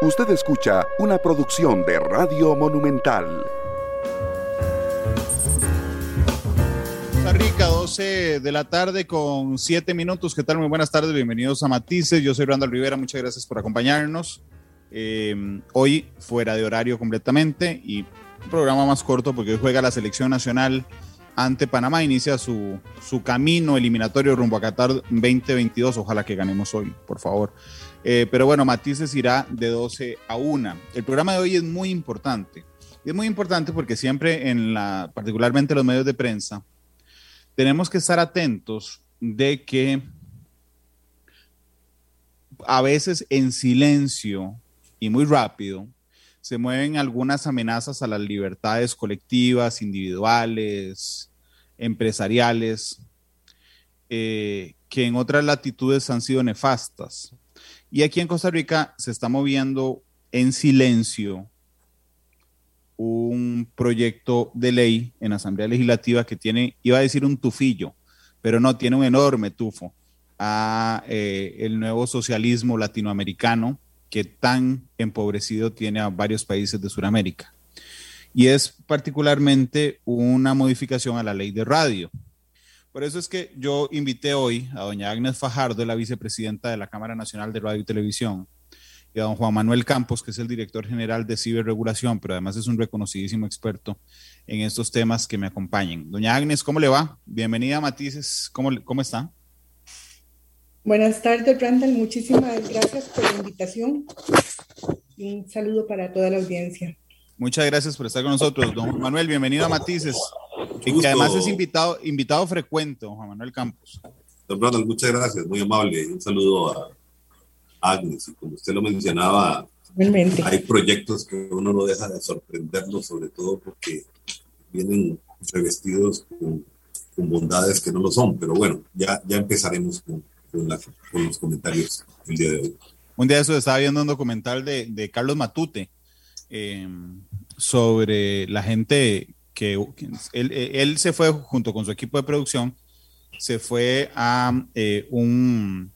Usted escucha una producción de Radio Monumental. Costa Rica, 12 de la tarde con 7 minutos. ¿Qué tal? Muy buenas tardes, bienvenidos a Matices. Yo soy Randall Rivera, muchas gracias por acompañarnos. Eh, hoy fuera de horario completamente y un programa más corto porque hoy juega la selección nacional ante Panamá. Inicia su, su camino eliminatorio rumbo a Qatar 2022. Ojalá que ganemos hoy, por favor. Eh, pero bueno, Matices irá de 12 a 1. El programa de hoy es muy importante. Es muy importante porque siempre en la, particularmente los medios de prensa, tenemos que estar atentos de que a veces en silencio y muy rápido se mueven algunas amenazas a las libertades colectivas, individuales, empresariales, eh, que en otras latitudes han sido nefastas. Y aquí en Costa Rica se está moviendo en silencio un proyecto de ley en Asamblea Legislativa que tiene, iba a decir un tufillo, pero no, tiene un enorme tufo a eh, el nuevo socialismo latinoamericano que tan empobrecido tiene a varios países de Sudamérica. Y es particularmente una modificación a la ley de radio. Por eso es que yo invité hoy a doña Agnes Fajardo, la vicepresidenta de la Cámara Nacional de Radio y Televisión, y a don Juan Manuel Campos, que es el director general de ciberregulación, pero además es un reconocidísimo experto en estos temas que me acompañen. Doña Agnes, ¿cómo le va? Bienvenida a Matices, ¿cómo, cómo está? Buenas tardes, Randall. Muchísimas gracias por la invitación. Un saludo para toda la audiencia. Muchas gracias por estar con nosotros. Don Manuel, bienvenido a Matices. Y que además es invitado, invitado frecuente, Juan Manuel Campos. Don Ronald, muchas gracias, muy amable. Un saludo a Agnes. Y como usted lo mencionaba, Realmente. hay proyectos que uno no deja de sorprendernos, sobre todo porque vienen revestidos con, con bondades que no lo son. Pero bueno, ya, ya empezaremos con, con, la, con los comentarios el día de hoy. Un día de eso estaba viendo un documental de, de Carlos Matute eh, sobre la gente que él, él, se fue junto con su equipo de producción, se fue a eh, un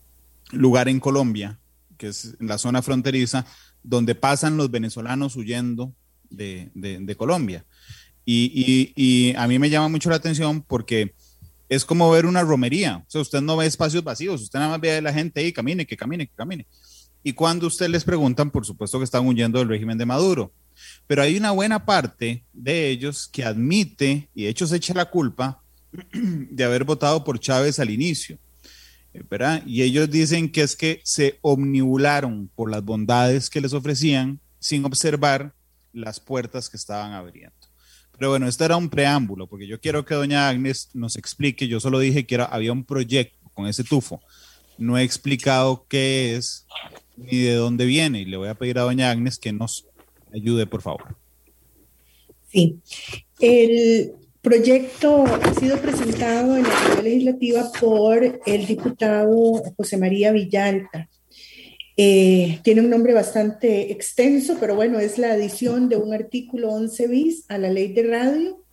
lugar en Colombia, que es en la zona fronteriza, donde pasan los venezolanos huyendo de, Colombia. Y, a mí me llama mucho la atención porque es como ver una romería. O sea, usted no ve espacios vacíos, usted nada más ve a la gente ahí, camine, que camine, que camine. Y cuando usted les preguntan, por supuesto que están huyendo del régimen de Maduro pero hay una buena parte de ellos que admite y de hecho se echa la culpa de haber votado por Chávez al inicio. Eh, ¿verdad? Y ellos dicen que es que se omnibularon por las bondades que les ofrecían sin observar las puertas que estaban abriendo. Pero bueno, esto era un preámbulo, porque yo quiero que doña Agnes nos explique, yo solo dije que había un proyecto con ese tufo, no he explicado qué es ni de dónde viene, y le voy a pedir a doña Agnes que nos ayude, por favor. Sí, el proyecto ha sido presentado en la Asamblea Legislativa por el diputado José María Villalta. Eh, tiene un nombre bastante extenso, pero bueno, es la adición de un artículo 11 bis a la ley de radio,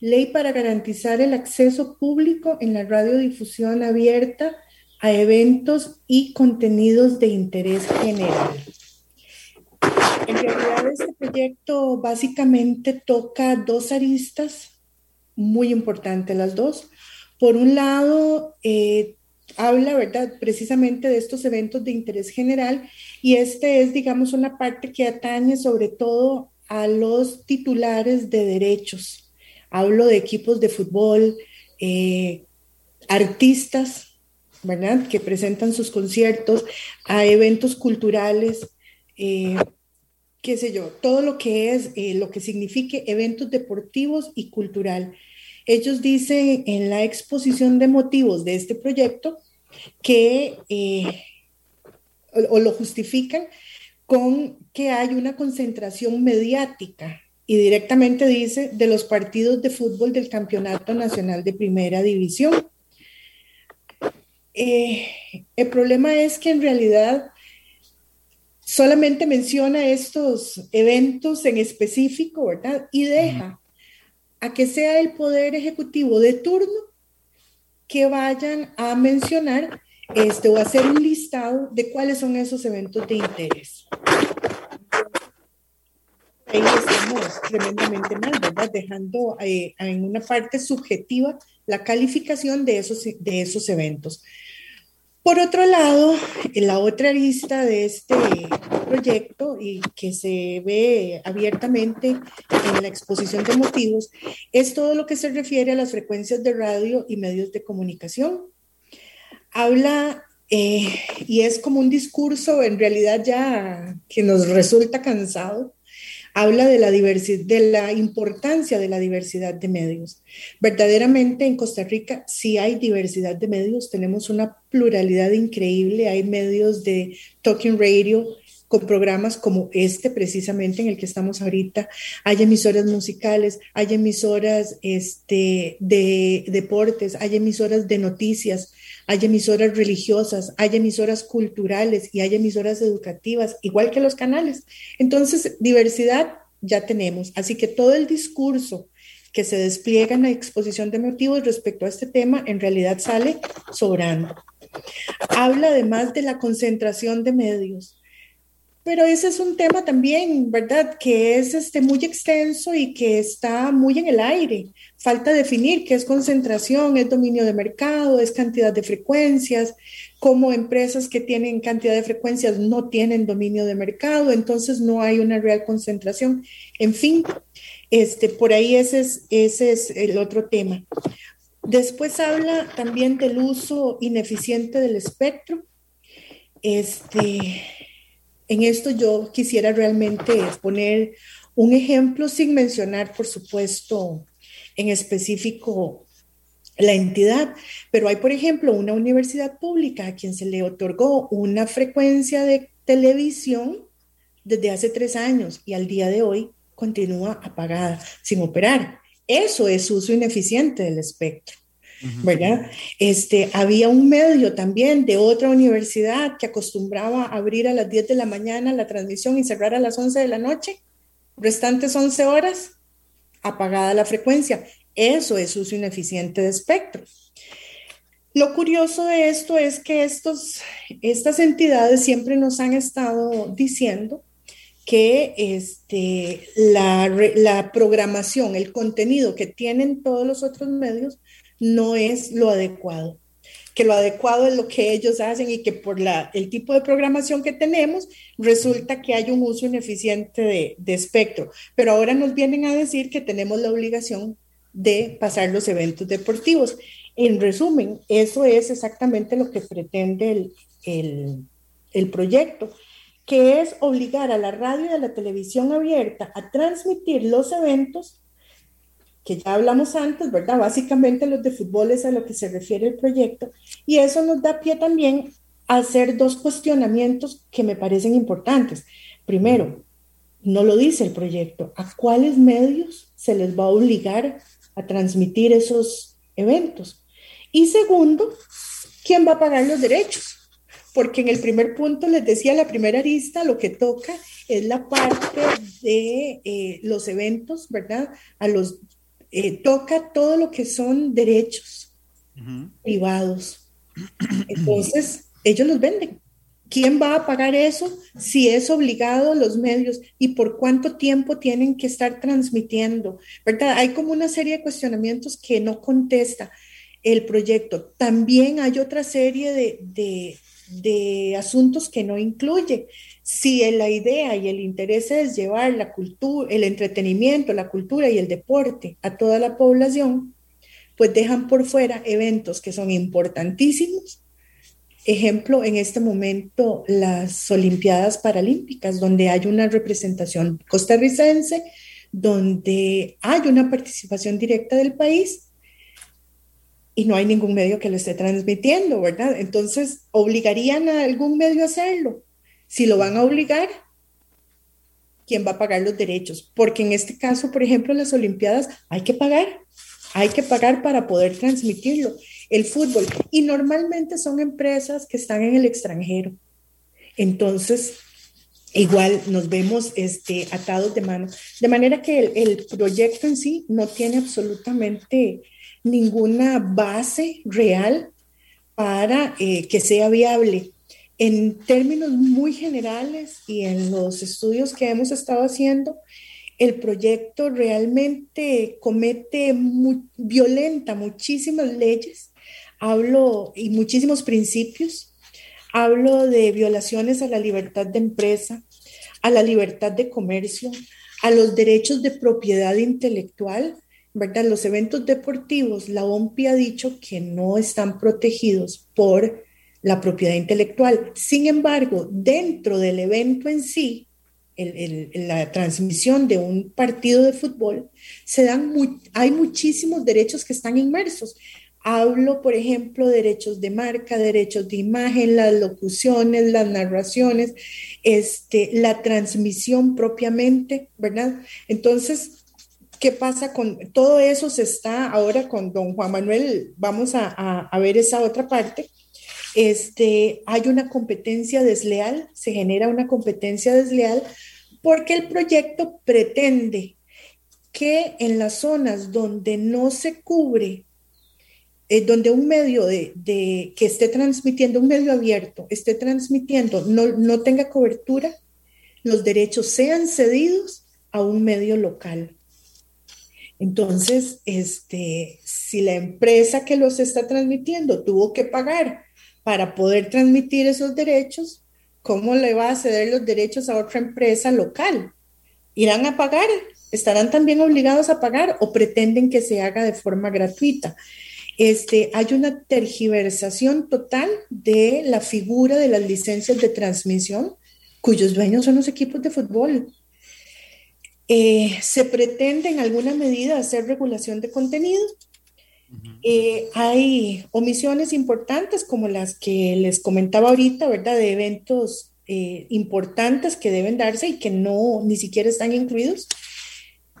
ley para garantizar el acceso público en la radiodifusión abierta a eventos y contenidos de interés general. Realidad este proyecto básicamente toca dos aristas muy importantes, las dos. Por un lado, eh, habla, ¿verdad?, precisamente de estos eventos de interés general y este es, digamos, una parte que atañe sobre todo a los titulares de derechos. Hablo de equipos de fútbol, eh, artistas, ¿verdad?, que presentan sus conciertos, a eventos culturales. Eh, qué sé yo, todo lo que es, eh, lo que signifique eventos deportivos y cultural. Ellos dicen en la exposición de motivos de este proyecto que, eh, o, lo justifican con que hay una concentración mediática y directamente dice de los partidos de fútbol del Campeonato Nacional de Primera División. Eh, el problema es que en realidad solamente menciona estos eventos en específico, ¿verdad? Y deja a que sea el Poder Ejecutivo de turno que vayan a mencionar este, o hacer un listado de cuáles son esos eventos de interés. ahí estamos tremendamente mal, ¿verdad? Dejando eh, en una parte subjetiva la calificación de esos, de esos eventos. Por otro lado, la otra lista de este proyecto y que se ve abiertamente en la exposición de motivos es todo lo que se refiere a las frecuencias de radio y medios de comunicación. Habla eh, y es como un discurso en realidad ya que nos resulta cansado habla de la, de la importancia de la diversidad de medios. Verdaderamente en Costa Rica sí hay diversidad de medios, tenemos una pluralidad increíble, hay medios de talking radio con programas como este precisamente en el que estamos ahorita, hay emisoras musicales, hay emisoras este, de deportes, hay emisoras de noticias, hay emisoras religiosas, hay emisoras culturales y hay emisoras educativas, igual que los canales. Entonces, diversidad ya tenemos. Así que todo el discurso que se despliega en la exposición de motivos respecto a este tema en realidad sale sobrando. Habla además de la concentración de medios. Pero ese es un tema también, ¿verdad? Que es este, muy extenso y que está muy en el aire. Falta definir qué es concentración, es dominio de mercado, es cantidad de frecuencias, como empresas que tienen cantidad de frecuencias no tienen dominio de mercado, entonces no hay una real concentración. En fin, este, por ahí ese es, ese es el otro tema. Después habla también del uso ineficiente del espectro. Este, en esto yo quisiera realmente poner un ejemplo sin mencionar, por supuesto, en específico la entidad, pero hay, por ejemplo, una universidad pública a quien se le otorgó una frecuencia de televisión desde hace tres años y al día de hoy continúa apagada, sin operar. Eso es uso ineficiente del espectro. Este, había un medio también de otra universidad que acostumbraba abrir a las 10 de la mañana la transmisión y cerrar a las 11 de la noche, restantes 11 horas, apagada la frecuencia. Eso es uso ineficiente de espectro. Lo curioso de esto es que estos, estas entidades siempre nos han estado diciendo que este, la, la programación, el contenido que tienen todos los otros medios no es lo adecuado, que lo adecuado es lo que ellos hacen y que por la, el tipo de programación que tenemos resulta que hay un uso ineficiente de, espectro. Pero ahora nos vienen a decir que tenemos la obligación de pasar los eventos deportivos. En resumen, eso es exactamente lo que pretende el, el, el proyecto que es obligar a la radio y a la televisión abierta a transmitir los eventos que ya hablamos antes, ¿verdad? Básicamente los de fútbol es a lo que se refiere el proyecto, y eso nos da pie también a hacer dos cuestionamientos que me parecen importantes. Primero, no lo dice el proyecto, ¿a cuáles medios se les va a obligar a transmitir esos eventos? Y segundo, ¿quién va a pagar los derechos? Porque en el primer punto les decía, la primera arista lo que toca es la parte de eh, los eventos, ¿verdad? A los eh, toca todo lo que son derechos privados. Entonces, ellos los venden. ¿Quién va a pagar eso si es obligado los medios y por cuánto tiempo tienen que estar transmitiendo? ¿Verdad? Hay como una serie de cuestionamientos que no contesta el proyecto. También hay otra serie de, de asuntos que no incluye. Si la idea y el interés es llevar la cultura, el entretenimiento, la cultura y el deporte a toda la población, pues dejan por fuera eventos que son importantísimos. Ejemplo, en este momento las Olimpiadas Paralímpicas, donde hay una representación costarricense, donde hay una participación directa del país y no hay ningún medio que lo esté transmitiendo, ¿verdad? Entonces, ¿obligarían a algún medio a hacerlo? Si lo van a obligar, ¿quién va a pagar los derechos? Porque en este caso, por ejemplo, las Olimpiadas hay que pagar, hay que pagar para poder transmitirlo, el fútbol. Y normalmente son empresas que están en el extranjero. Entonces, igual nos vemos este, atados de mano. De manera que el, proyecto en sí no tiene absolutamente ninguna base real para eh, que sea viable. En términos muy generales y en los estudios que hemos estado haciendo, el proyecto realmente comete, violenta muchísimas leyes, hablo y muchísimos principios, hablo de violaciones a la libertad de empresa, a la libertad de comercio, a los derechos de propiedad intelectual, ¿verdad? Los eventos deportivos, la OMPI ha dicho que no están protegidos por la propiedad intelectual. Sin embargo, dentro del evento en sí, la transmisión de un partido de fútbol, se dan hay muchísimos derechos que están inmersos. Hablo, por ejemplo, derechos de marca, derechos de imagen, las locuciones, las narraciones, este, la transmisión propiamente, ¿verdad? Entonces, ¿qué pasa con todo eso? Se está ahora con don Juan Manuel, vamos a, a ver esa otra parte. Este, hay una competencia desleal, se genera una competencia desleal porque el proyecto pretende que en las zonas donde no se cubre, eh, donde un medio de, que esté transmitiendo, un medio abierto, esté transmitiendo, no, no tenga cobertura, los derechos sean cedidos a un medio local. Entonces, este, si la empresa que los está transmitiendo tuvo que pagar para poder transmitir esos derechos, ¿cómo le va a ceder los derechos a otra empresa local? ¿Irán a pagar? ¿Estarán también obligados a pagar o pretenden que se haga de forma gratuita? Este, hay una tergiversación total de la figura de las licencias de transmisión, cuyos dueños son los equipos de fútbol. Eh, se pretende en alguna medida hacer regulación de contenido, eh, hay omisiones importantes como las que les comentaba ahorita, ¿verdad? De eventos eh, importantes que deben darse y que no ni siquiera están incluidos.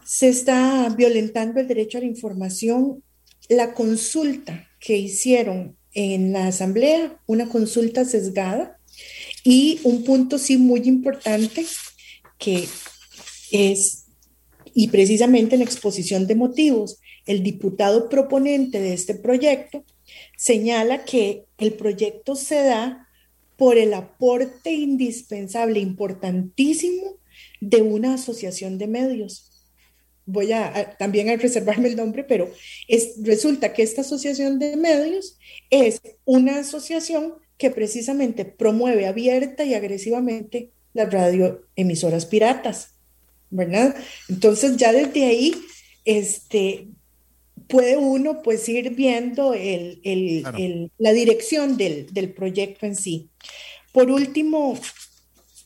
Se está violentando el derecho a la información. La consulta que hicieron en la asamblea, una consulta sesgada y un punto sí muy importante que es, y precisamente en exposición de motivos, el diputado proponente de este proyecto señala que el proyecto se da por el aporte indispensable, importantísimo, de una asociación de medios. Voy a, también a reservarme el nombre, pero es, resulta que esta asociación de medios es una asociación que precisamente promueve abierta y agresivamente las radioemisoras piratas, ¿verdad? Entonces ya desde ahí este, puede uno pues ir viendo la dirección del, proyecto en sí. Por último,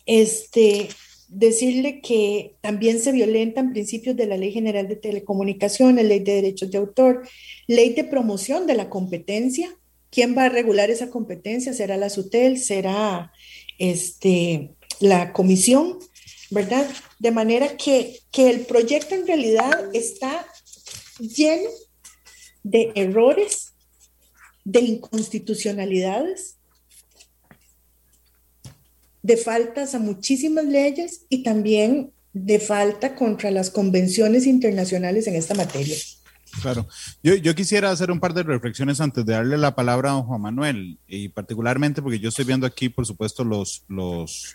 este, decirle que también se violentan principios de la Ley General de Telecomunicaciones, Ley de Derechos de Autor, Ley de Promoción de la Competencia. ¿Quién va a regular esa competencia? ¿Será la SUTEL? ¿Será este, la comisión? ¿Verdad? De manera que, que el proyecto en realidad está lleno de errores, de inconstitucionalidades, de faltas a muchísimas leyes y también de falta contra las convenciones internacionales en esta materia. Claro, yo, quisiera hacer un par de reflexiones antes de darle la palabra a don Juan Manuel, y particularmente porque yo estoy viendo aquí, por supuesto, los, los,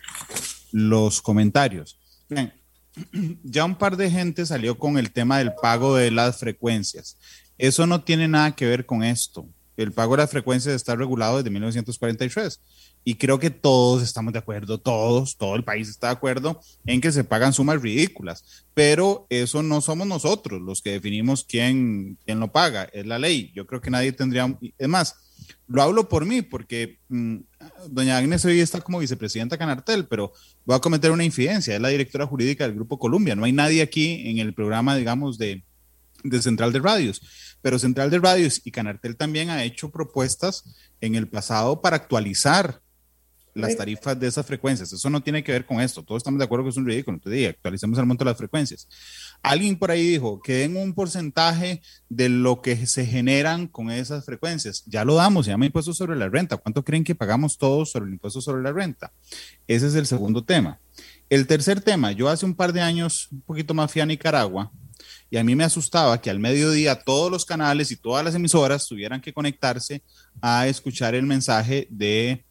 los comentarios. Bien, ya un par de gente salió con el tema del pago de las frecuencias. Eso no tiene nada que ver con esto. El pago de las frecuencias está regulado desde 1943 y creo que todos estamos de acuerdo, todos, todo el país está de acuerdo en que se pagan sumas ridículas, pero eso no somos nosotros los que definimos quién, quién lo paga, es la ley. Yo creo que nadie tendría, es más, lo hablo por mí, porque mm, doña Agnes hoy está como vicepresidenta Canartel, pero voy a cometer una infidencia, es la directora jurídica del Grupo Columbia, no hay nadie aquí en el programa, digamos, de, de Central de Radios. Pero Central de Radios y Canartel también ha hecho propuestas en el pasado para actualizar las tarifas de esas frecuencias. Eso no tiene que ver con esto. Todos estamos de acuerdo que es un ridículo. Entonces, actualicemos el monto de las frecuencias. Alguien por ahí dijo que den un porcentaje de lo que se generan con esas frecuencias. Ya lo damos, se llama impuesto sobre la renta. ¿Cuánto creen que pagamos todos sobre el impuesto sobre la renta? Ese es el segundo tema. El tercer tema, yo hace un par de años, un poquito más fui a Nicaragua y a mí me asustaba que al mediodía todos los canales y todas las emisoras tuvieran que conectarse a escuchar el mensaje de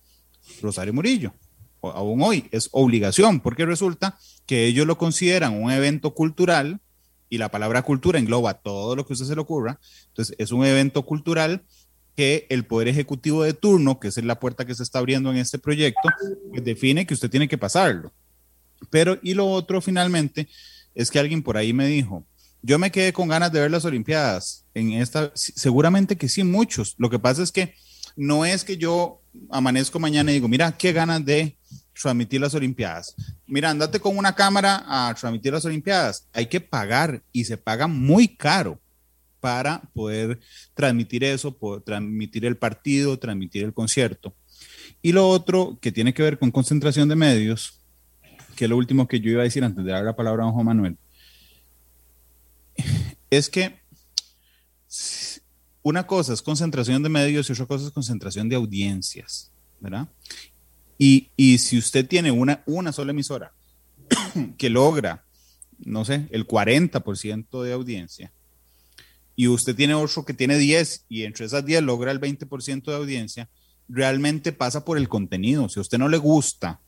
Rosario Murillo. aún hoy, es obligación, porque resulta que ellos lo consideran un evento cultural y la palabra cultura engloba todo lo que usted se le ocurra. Entonces, es un evento cultural que el Poder Ejecutivo de turno, que es la puerta que se está abriendo en este proyecto, pues define que usted tiene que pasarlo. Pero, y lo otro finalmente, es que alguien por ahí me dijo, yo me quedé con ganas de ver las Olimpiadas. En esta, seguramente que sí, muchos. Lo que pasa es que no es que yo amanezco mañana y digo, mira, qué ganas de transmitir las Olimpiadas. Mira, andate con una cámara a transmitir las Olimpiadas. Hay que pagar y se paga muy caro para poder transmitir eso, transmitir el partido, transmitir el concierto. Y lo otro que tiene que ver con concentración de medios, que es lo último que yo iba a decir antes de dar la palabra a Juan Manuel, es que una cosa es concentración de medios y otra cosa es concentración de audiencias, ¿verdad? Y, si usted tiene una, una sola emisora que logra, no sé, el 40% de audiencia, y usted tiene otro que tiene 10 y entre esas 10 logra el 20% de audiencia, realmente pasa por el contenido. Si a usted no le gusta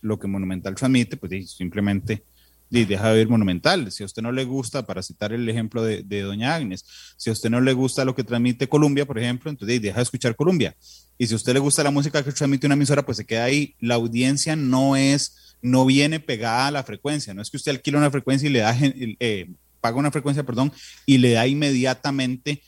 lo que Monumental transmite, pues simplemente deja de ver Monumental. Si a usted no le gusta, para citar el ejemplo de, Doña Agnes, si a usted no le gusta lo que transmite Colombia, por ejemplo, entonces deja de escuchar Colombia. Y si a usted le gusta la música que transmite una emisora, pues se queda ahí. La audiencia no es, no viene pegada a la frecuencia. No es que usted alquila una frecuencia y le da, eh, paga una frecuencia, perdón, y le da inmediatamente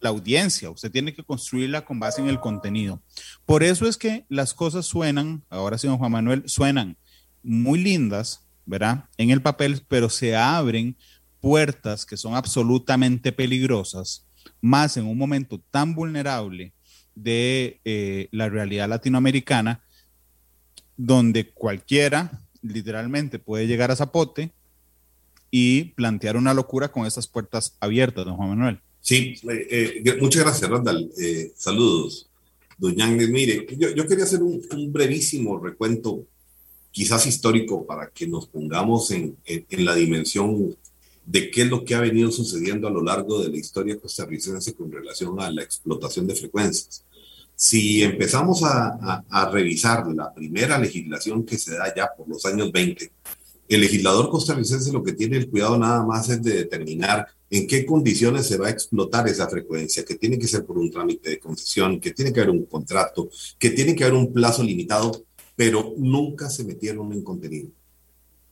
la audiencia. Usted tiene que construirla con base en el contenido. Por eso es que las cosas suenan, ahora sí, don Juan Manuel, suenan muy lindas, ¿verdad? En el papel, pero se abren puertas que son absolutamente peligrosas, más en un momento tan vulnerable de eh, la realidad latinoamericana, donde cualquiera literalmente puede llegar a Zapote y plantear una locura con esas puertas abiertas, don Juan Manuel. Sí, eh, eh, muchas gracias, Randall. saludos, doña Ángel. Mire, yo, quería hacer un, un brevísimo recuento quizás histórico para que nos pongamos en, en, la dimensión de qué es lo que ha venido sucediendo a lo largo de la historia costarricense con relación a la explotación de frecuencias. Si empezamos a, a, revisar la primera legislación que se da ya por los años 20, el legislador costarricense lo que tiene el cuidado nada más es de determinar en qué condiciones se va a explotar esa frecuencia, que tiene que ser por un trámite de concesión, que tiene que haber un contrato, que tiene que haber un plazo limitado pero nunca se metieron en contenido.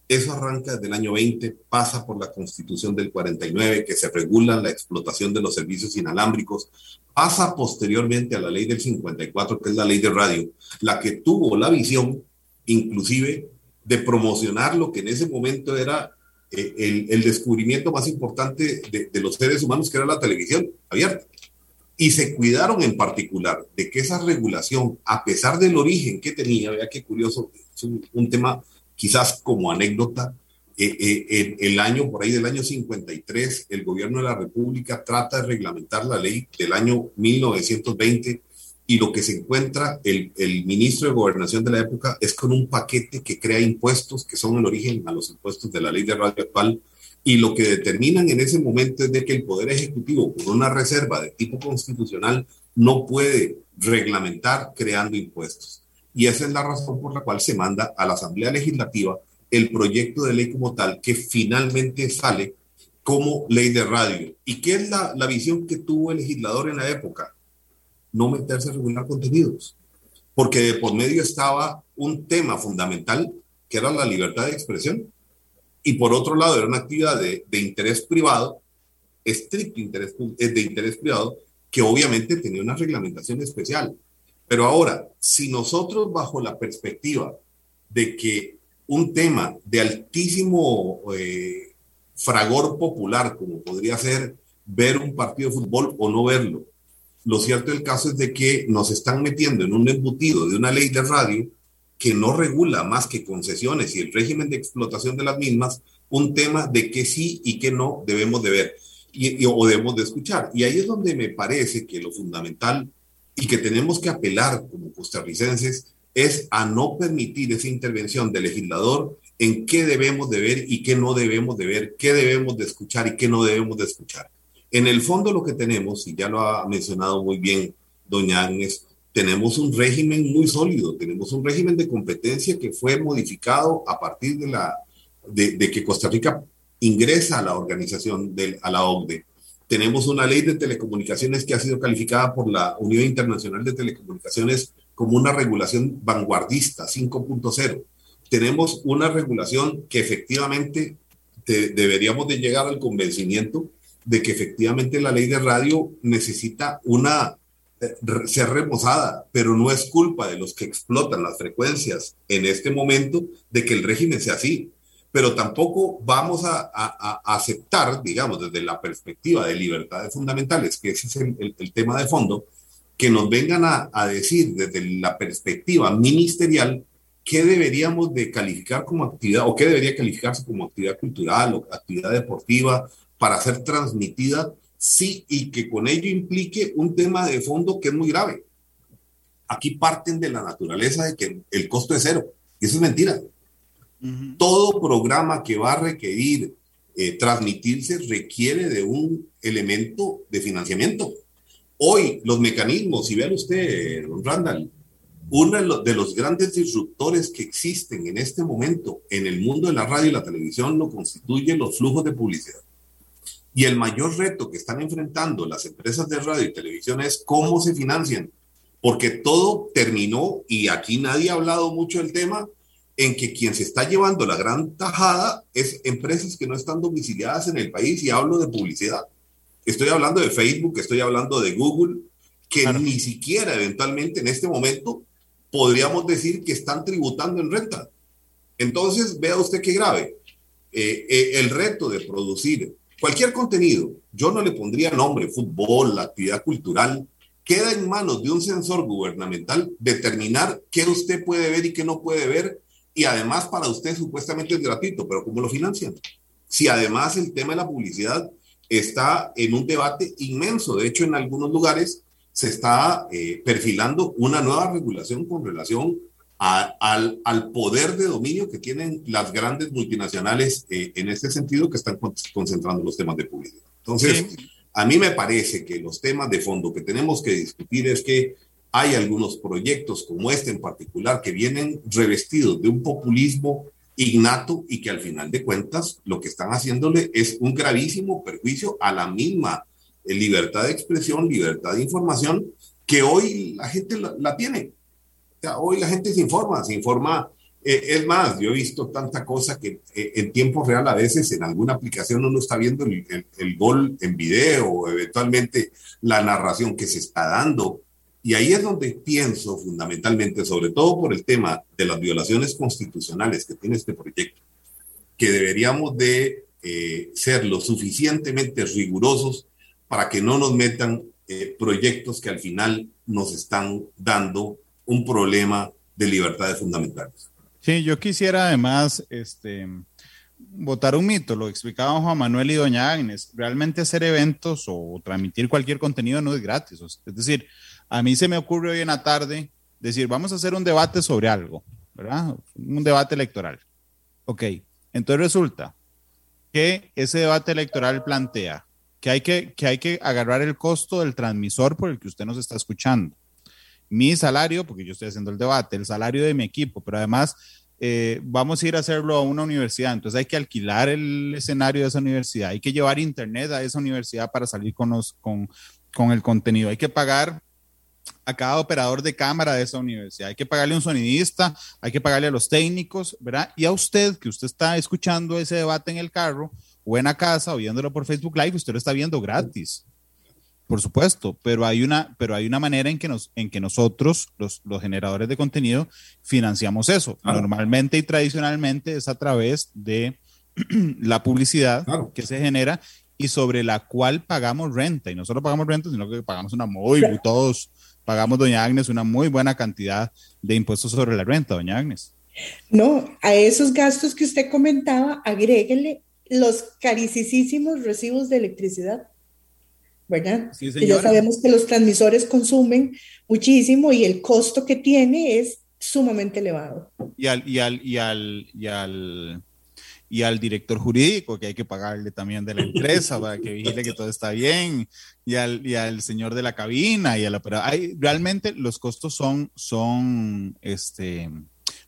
Eso arranca desde el año 20, pasa por la constitución del 49, que se regula la explotación de los servicios inalámbricos, pasa posteriormente a la ley del 54, que es la ley de radio, la que tuvo la visión, inclusive, de promocionar lo que en ese momento era eh, el, descubrimiento más importante de, de los seres humanos, que era la televisión abierta y se cuidaron en particular de que esa regulación, a pesar del origen que tenía, vea qué curioso, es un, tema quizás como anécdota, eh, eh, el año, por ahí del año 53, el gobierno de la República trata de reglamentar la ley del año 1920 y lo que se encuentra el, el ministro de Gobernación de la época es con un paquete que crea impuestos que son el origen a los impuestos de la ley de radio actual y lo que determinan en ese momento es de que el Poder Ejecutivo, con una reserva de tipo constitucional, no puede reglamentar creando impuestos. Y esa es la razón por la cual se manda a la Asamblea Legislativa el proyecto de ley como tal, que finalmente sale como ley de radio. ¿Y qué es la, la visión que tuvo el legislador en la época? No meterse a regular contenidos, porque de por medio estaba un tema fundamental, que era la libertad de expresión y por otro lado era una actividad de, interés privado, estricto interés, eh, de interés privado, que obviamente tenía una reglamentación especial. Pero ahora, si nosotros bajo la perspectiva de que un tema de altísimo eh, fragor popular, como podría ser ver un partido de fútbol o no verlo, lo cierto del caso es de que nos están metiendo en un embutido de una ley de radio que no regula más que concesiones y el régimen de explotación de las mismas, un tema de qué sí y qué no debemos de ver y, o debemos de escuchar. Y ahí es donde me parece que lo fundamental y que tenemos que apelar como costarricenses es a no permitir esa intervención del legislador en qué debemos de ver y qué no debemos de ver, qué debemos de escuchar y qué no debemos de escuchar. En el fondo lo que tenemos, y ya lo ha mencionado muy bien doña Agnes, tenemos un régimen muy sólido, tenemos un régimen de competencia que fue modificado a partir de, la, de, que Costa Rica ingresa a la organización, de, a la OCDE. Tenemos una ley de telecomunicaciones que ha sido calificada por la Unión Internacional de Telecomunicaciones como una regulación vanguardista 5.0. Tenemos una regulación que efectivamente deberíamos de llegar al convencimiento de que efectivamente la ley de radio necesita una ser remozada, pero no es culpa de los que explotan las frecuencias en este momento de que el régimen sea así. Pero tampoco vamos a, aceptar, digamos, desde la perspectiva de libertades fundamentales, que ese es el, tema de fondo, que nos vengan a, decir desde la perspectiva ministerial qué deberíamos de calificar como actividad o qué debería calificarse como actividad cultural o actividad deportiva para ser transmitida, sí, y que con ello implique un tema de fondo que es muy grave. Aquí parten de la naturaleza de que el costo es cero, y eso es mentira. Todo programa que va a requerir eh, transmitirse requiere de un elemento de financiamiento. Hoy los mecanismos, si ve usted, don Randall, uno de los grandes disruptores que existen en este momento en el mundo de la radio y la televisión lo constituyen los flujos de publicidad. Y el mayor reto que están enfrentando las empresas de radio y televisión es cómo se financian, porque todo terminó, y aquí nadie ha hablado mucho del tema, en que quien se está llevando la gran tajada es empresas que no están domiciliadas en el país, y hablo de publicidad. Estoy hablando de Facebook, estoy hablando de Google, que ni siquiera eventualmente en este momento podríamos decir que están tributando en renta. Entonces, vea usted qué grave. Eh, eh, el reto de producir cualquier contenido, yo no le pondría nombre, fútbol, actividad cultural, queda en manos de un sensor gubernamental determinar qué usted puede ver y qué no puede ver, y además para usted supuestamente es gratuito, pero ¿cómo lo financian? Si además el tema de la publicidad está en un debate inmenso, de hecho en algunos lugares se está eh, perfilando una nueva regulación con relación al, al, poder de dominio que tienen las grandes multinacionales eh, en este sentido que están concentrando los temas de publicidad. Entonces, a mí me parece que los temas de fondo que tenemos que discutir es que hay algunos proyectos como este en particular que vienen revestidos de un populismo innato y que al final de cuentas lo que están haciéndole es un gravísimo perjuicio a la misma libertad de expresión, libertad de información, que hoy la gente la, tiene. Hoy la gente se informa, se informa. Eh, es más, yo he visto tanta cosa que eh, en tiempo real a veces en alguna aplicación uno está viendo el, el, gol en video o eventualmente la narración que se está dando. Y ahí es donde pienso fundamentalmente, sobre todo por el tema de las violaciones constitucionales que tiene este proyecto, que deberíamos de eh, ser lo suficientemente rigurosos para que no nos metan eh, proyectos que al final nos están dando un problema de libertades fundamentales. Sí, yo quisiera además este, votar un mito, lo explicaba Juan Manuel y Doña Agnes, realmente hacer eventos o transmitir cualquier contenido no es gratis. Es decir, a mí se me ocurre hoy en la tarde decir, vamos a hacer un debate sobre algo, ¿verdad? Un debate electoral. Ok, entonces resulta que ese debate electoral plantea que hay que, que hay que agarrar el costo del transmisor por el que usted nos está escuchando. Mi salario, porque yo estoy haciendo el debate, el salario de mi equipo, pero además eh, vamos a ir a hacerlo a una universidad, entonces hay que alquilar el escenario de esa universidad, hay que llevar internet a esa universidad para salir con, con, con el contenido, hay que pagar a cada operador de cámara de esa universidad. Hay que pagarle a un sonidista, hay que pagarle a los técnicos, ¿verdad? Y a usted, que usted está escuchando ese debate en el carro, o en la casa o viéndolo por Facebook Live, usted lo está viendo gratis. Por supuesto, pero hay una, pero hay una manera en que, nos, en que nosotros, los, los generadores de contenido, financiamos eso. Normalmente y tradicionalmente es a través de la publicidad que se genera y sobre la cual pagamos renta. Y no solo pagamos renta, sino que pagamos una muy, todos pagamos, doña Agnes, una muy buena cantidad de impuestos sobre la renta, doña Agnes. No, a esos gastos que usted comentaba, agréguele los caricísimos recibos de electricidad, ¿verdad? Sí, ya sabemos que los transmisores consumen muchísimo y el costo que tiene es sumamente elevado. Y al, y al, y al, y al, y al director jurídico que hay que pagarle también de la empresa para que vigile que todo está bien y al, y al señor de la cabina y a la pero hay realmente los costos son son este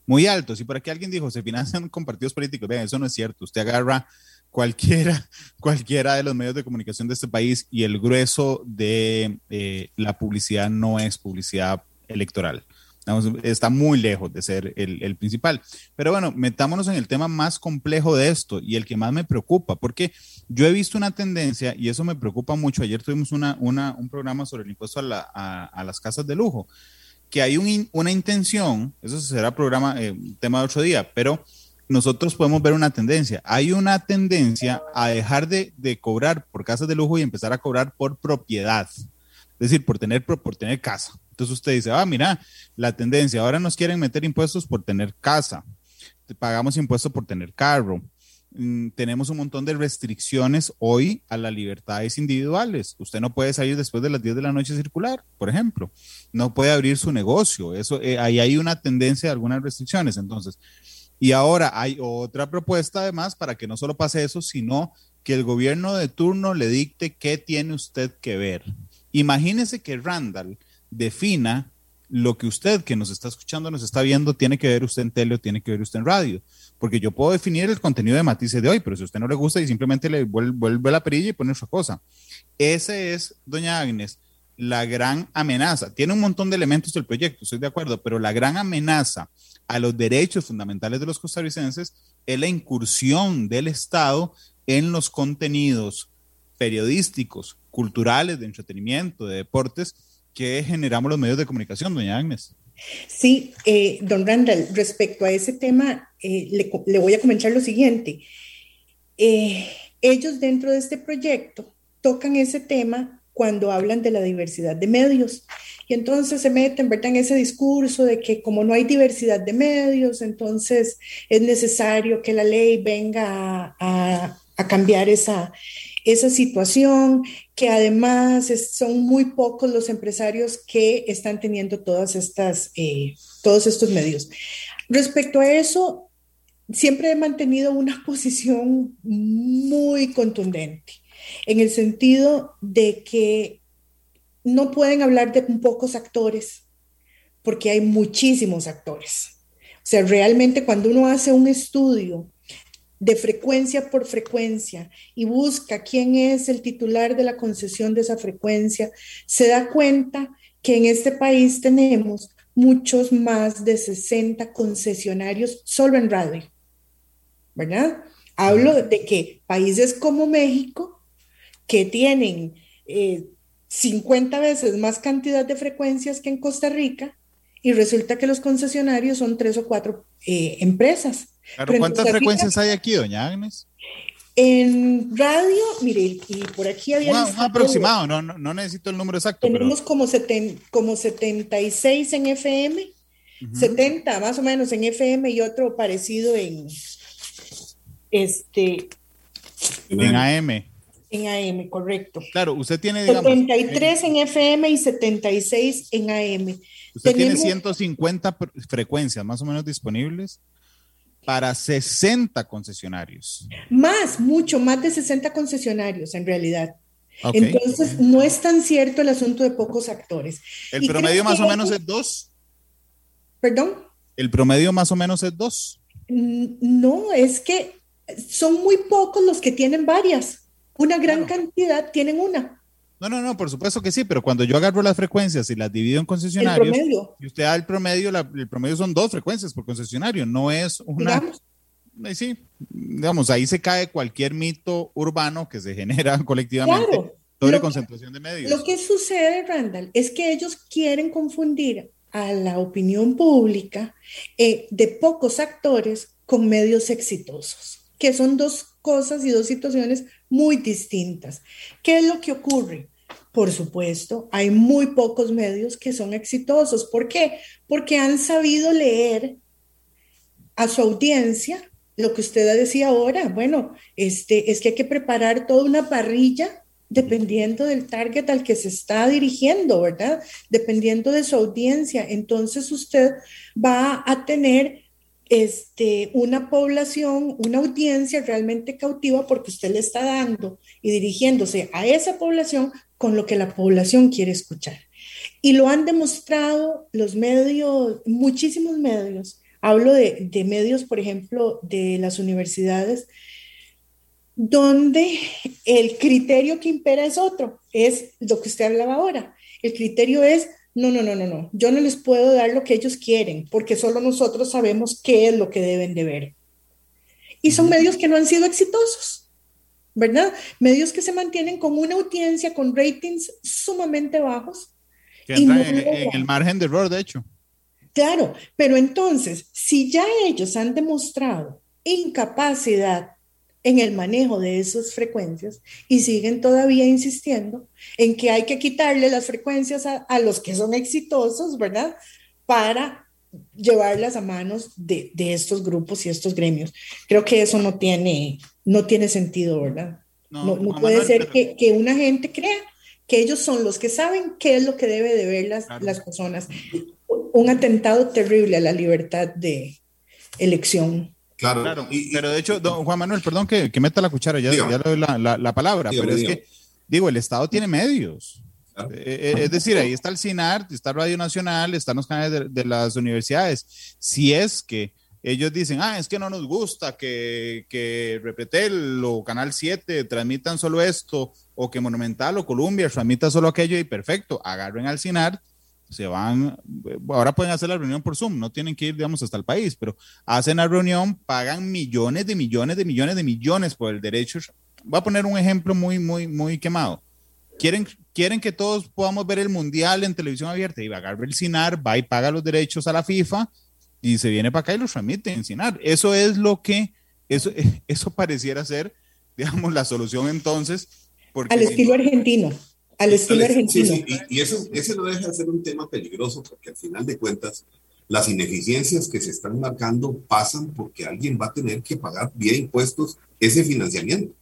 muy altos y por aquí alguien dijo se financian con partidos políticos vean eso no es cierto usted agarra cualquiera cualquiera de los medios de comunicación de este país y el grueso de eh, la publicidad no es publicidad electoral está muy lejos de ser el, principal. Pero bueno, metámonos en el tema más complejo de esto y el que más me preocupa, porque yo he visto una tendencia y eso me preocupa mucho. Ayer tuvimos una, un programa sobre el impuesto a, las casas de lujo, que hay una intención, eso será programa, eh, tema de otro día, pero nosotros podemos ver una tendencia. Hay una tendencia a dejar de, de, cobrar por casas de lujo y empezar a cobrar por propiedad, es decir, por tener, por tener casa. Entonces usted dice, ah, mira, la tendencia, ahora nos quieren meter impuestos por tener casa, pagamos impuestos por tener carro, mm, tenemos un montón de restricciones hoy a las libertades individuales. Usted no puede salir después de las 10 de la noche a circular, por ejemplo. No puede abrir su negocio. Eso, eh, ahí hay una tendencia de algunas restricciones. Entonces, y ahora hay otra propuesta además para que no solo pase eso, sino que el gobierno de turno le dicte qué tiene usted que ver. Imagínese que Randall defina lo que usted que nos está escuchando, nos está viendo, tiene que ver usted en tele o tiene que ver usted en radio. Porque yo puedo definir el contenido de Matices de hoy, pero si a usted no le gusta y simplemente le vuelve, la perilla y pone otra cosa. Esa es, doña Agnes, la gran amenaza. Tiene un montón de elementos del proyecto, estoy de acuerdo, pero la gran amenaza a los derechos fundamentales de los costarricenses es la incursión del Estado en los contenidos periodísticos, culturales, de entretenimiento, de deportes, que generamos los medios de comunicación, doña Agnes. Sí, eh, don Randall, respecto a ese tema, eh, le, voy a comentar lo siguiente. Eh, ellos dentro de este proyecto tocan ese tema cuando hablan de la diversidad de medios. Y entonces se meten, ¿verdad?, en ese discurso de que como no hay diversidad de medios, entonces es necesario que la ley venga a, a cambiar esa, esa situación, que además son muy pocos los empresarios que están teniendo todas estas, eh, todos estos medios. Respecto a eso, siempre he mantenido una posición muy contundente, en el sentido de que no pueden hablar de pocos actores, porque hay muchísimos actores. O sea, realmente cuando uno hace un estudio de frecuencia por frecuencia y busca quién es el titular de la concesión de esa frecuencia, se da cuenta que en este país tenemos muchos más de 60 concesionarios solo en radio, ¿verdad? Hablo de que países como México, que tienen 50 eh, veces más cantidad de frecuencias que en Costa Rica, y resulta que los concesionarios son tres o cuatro eh, empresas. ¿cuántas frecuencias hay aquí, doña Agnes? En radio, mire, y por aquí había... Un, aproximado, no, no, necesito el número exacto. Tenemos como, como 76 en FM, 70 más o menos en FM y otro parecido en... Este... En AM. En AM, correcto. Claro, usted tiene... 73 en FM y 76 en AM. Usted tiene 150 frecuencias más o menos disponibles para 60 concesionarios. Más, mucho más de 60 concesionarios en realidad. Entonces, no es tan cierto el asunto de pocos actores. ¿El promedio más o menos es dos? ¿Perdón? ¿El promedio más o menos es dos? No, es que son muy pocos los que tienen varias. Una gran cantidad tienen una. No, no, no, por supuesto que sí, pero cuando yo agarro las frecuencias y las divido en concesionarios, y usted da el promedio, el promedio son dos frecuencias por concesionario, no es una... Eh, sí, digamos, ahí se cae cualquier mito urbano que se genera colectivamente sobre concentración de medios. Lo que sucede, Randall, es que ellos quieren confundir a la opinión pública eh, de pocos actores con medios exitosos, que son dos cosas y dos situaciones muy distintas. ¿Qué es lo que ocurre? Por supuesto, hay muy pocos medios que son exitosos. ¿Por qué? Porque han sabido leer a su audiencia lo que usted decía ahora. Bueno, este, es que hay que preparar toda una parrilla dependiendo del target al que se está dirigiendo, ¿verdad? Dependiendo de su audiencia. Entonces usted va a tener este, una población, una audiencia realmente cautiva porque usted le está dando y dirigiéndose a esa población con lo que la población quiere escuchar. Y lo han demostrado los medios, muchísimos medios. Hablo de, de medios, por ejemplo, de las universidades, donde el criterio que impera es otro, es lo que usted hablaba ahora. El criterio es no, no, no, no, no. Yo no les puedo dar lo que ellos quieren, porque solo nosotros sabemos qué es lo que deben de ver. Y son medios que no han sido exitosos, ¿verdad? Medios que se mantienen con una audiencia, con ratings sumamente bajos. Que entran en, el margen de error, de hecho. Claro, pero entonces, si ya ellos han demostrado incapacidad en el manejo de esas frecuencias y siguen todavía insistiendo en que hay que quitarle las frecuencias a, los que son exitosos, ¿verdad? Para llevarlas a manos de, estos grupos y estos gremios. Creo que eso no tiene, no tiene sentido, ¿verdad? No, puede ser que, que, una gente crea que ellos son los que saben qué es lo que debe de ver las, las personas. Un atentado terrible a la libertad de elección. Claro, pero de hecho, Juan Manuel, perdón que, meta la cuchara, ya, ya le doy la, palabra, pero es que, digo, el Estado tiene medios. Eh, eh, es decir, ahí está el CINAR, está Radio Nacional, están los canales de, las universidades. Si es que ellos dicen, ah, es que no nos gusta que, que Repetel o Canal 7 transmitan solo esto, o que Monumental o Columbia transmita solo aquello, y perfecto, agarren al CINAR se van, ahora pueden hacer la reunión por Zoom, no tienen que ir, digamos, hasta el país, pero hacen la reunión, pagan millones de millones de millones de millones por el derecho. Voy a poner un ejemplo muy, muy, muy quemado. Quieren, quieren que todos podamos ver el mundial en televisión abierta y va a el CINAR, va y paga los derechos a la FIFA y se viene para acá y los remite en CINAR. Eso es lo que, eso, eso pareciera ser, digamos, la solución entonces. Porque Al estilo argentino al estilo argentino. y, eso, ese no deja de ser un tema peligroso porque al final de cuentas las ineficiencias que se están marcando pasan porque alguien va a tener que pagar vía impuestos ese financiamiento.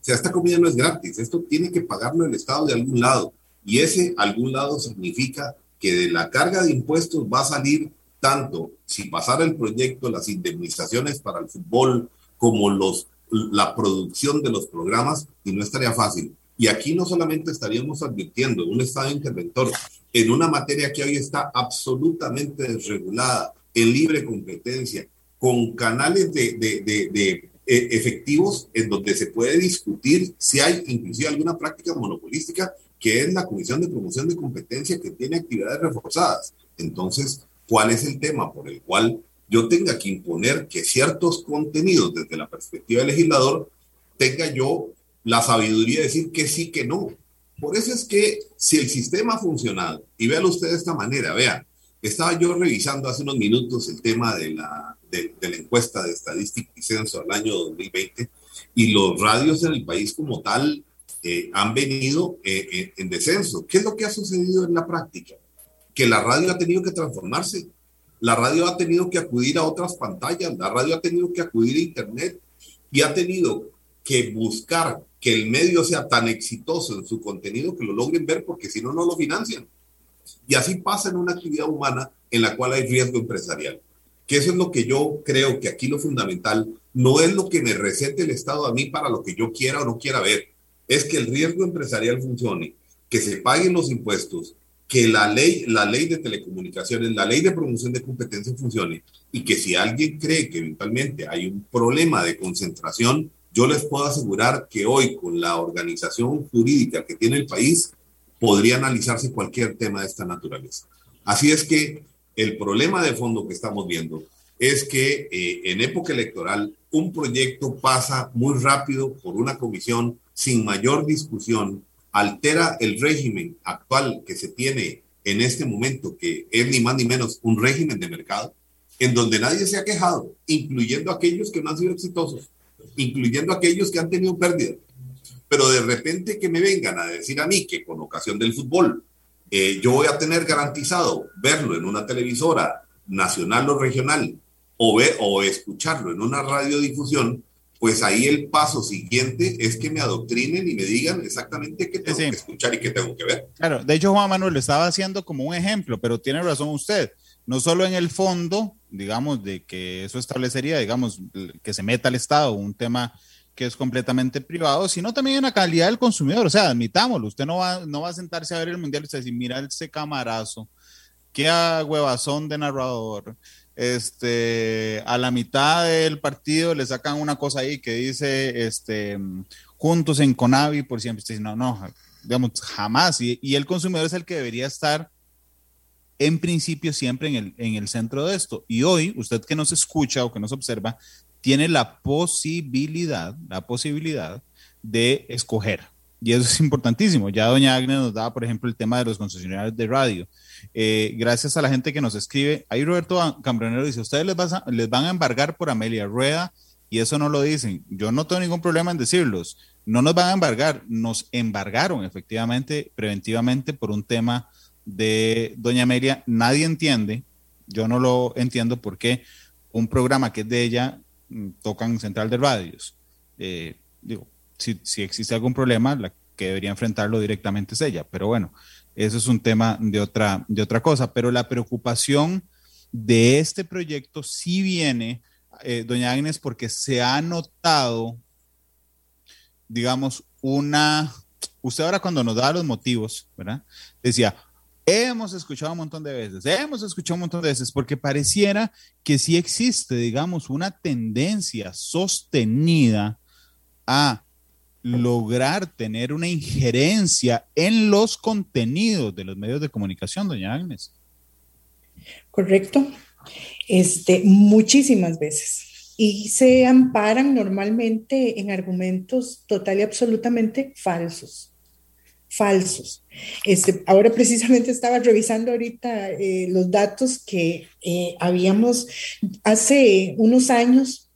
O sea, esta comida no es gratis, esto tiene que pagarlo el Estado de algún lado. Y ese algún lado significa que de la carga de impuestos va a salir tanto si pasara el proyecto, las indemnizaciones para el fútbol, como los, la producción de los programas, y no estaría fácil. Y aquí no solamente estaríamos advirtiendo un Estado interventor en una materia que hoy está absolutamente desregulada, en libre competencia, con canales de, de, de, eh, efectivos en donde se puede discutir si hay inclusive alguna práctica monopolística, que es la Comisión de Promoción de Competencia que tiene actividades reforzadas. Entonces, ¿cuál es el tema por el cual yo tenga que imponer que ciertos contenidos desde la perspectiva del legislador tenga yo la sabiduría de decir que sí, que no. Por eso es que si el sistema ha funcionado, y véalo usted de esta manera, vea, estaba yo revisando hace unos minutos el tema de la, de, la encuesta de estadística y censo al año 2020, y los radios en el país como tal eh, han venido eh, eh, en descenso. ¿Qué es lo que ha sucedido en la práctica? Que la radio ha tenido que transformarse, la radio ha tenido que acudir a otras pantallas, la radio ha tenido que acudir a Internet y ha tenido que buscar que el medio sea tan exitoso en su contenido que lo logren ver porque si no, no lo financian. Y así pasa en una actividad humana en la cual hay riesgo empresarial. Que eso es lo que yo creo que aquí lo fundamental no es lo que me recete el Estado a mí para lo que yo quiera o no quiera ver. Es que el riesgo empresarial funcione, que se paguen los impuestos, que la ley, la ley de telecomunicaciones, la ley de promoción de competencia funcione y que si alguien cree que eventualmente hay un problema de concentración, yo les puedo asegurar que hoy, con la organización jurídica que tiene el país, podría analizarse cualquier tema de esta naturaleza. Así es que el problema de fondo que estamos viendo es que eh, en época electoral un proyecto pasa muy rápido por una comisión sin mayor discusión, altera el régimen actual que se tiene en este momento, que es ni más ni menos un régimen de mercado, en donde nadie se ha quejado, incluyendo aquellos que no han sido exitosos incluyendo aquellos que han tenido pérdida. Pero de repente que me vengan a decir a mí que con ocasión del fútbol eh, yo voy a tener garantizado verlo en una televisora nacional o regional o, ver, o escucharlo en una radiodifusión, pues ahí el paso siguiente es que me adoctrinen y me digan exactamente qué tengo que escuchar y qué tengo que ver. Claro, de hecho Juan Manuel lo estaba haciendo como un ejemplo, pero tiene razón usted no solo en el fondo, digamos, de que eso establecería, digamos, que se meta al Estado un tema que es completamente privado, sino también en la calidad del consumidor. O sea, admitámoslo, usted no va, no va a sentarse a ver el mundial y usted decir, mira ese camarazo, qué huevazón de narrador. Este, a la mitad del partido le sacan una cosa ahí que dice, este, juntos en Conavi por siempre. No, no, digamos, jamás. Y, el consumidor es el que debería estar en principio siempre en el, en el centro de esto. Y hoy, usted que nos escucha o que nos observa, tiene la posibilidad, la posibilidad de escoger. Y eso es importantísimo. Ya doña Agnes nos daba, por ejemplo, el tema de los concesionarios de radio. Eh, gracias a la gente que nos escribe. Ahí Roberto Cambronero dice, ustedes les, les van a embargar por Amelia Rueda y eso no lo dicen. Yo no tengo ningún problema en decirlos. No nos van a embargar, nos embargaron efectivamente, preventivamente por un tema de doña Amelia. Nadie entiende, yo no lo entiendo por qué un programa que es de ella Mm, tocan Central de Radios. Eh, digo, si, si, existe algún problema, la que debería enfrentarlo directamente es ella. Pero bueno, eso es un tema de otra, de otra cosa. Pero la preocupación de este proyecto sí viene, eh, doña Agnes, porque se ha notado, digamos, una... Usted ahora cuando nos da los motivos, ¿verdad? Decía, Hemos escuchado un montón de veces, hemos escuchado un montón de veces, porque pareciera que sí existe, digamos, una tendencia sostenida a lograr tener una injerencia en los contenidos de los medios de comunicación, doña Agnes. Correcto. Este, muchísimas veces. Y se amparan normalmente en argumentos total y absolutamente falsos falsos. Este, ahora precisamente estaba revisando ahorita eh, los datos que eh, habíamos hace unos años.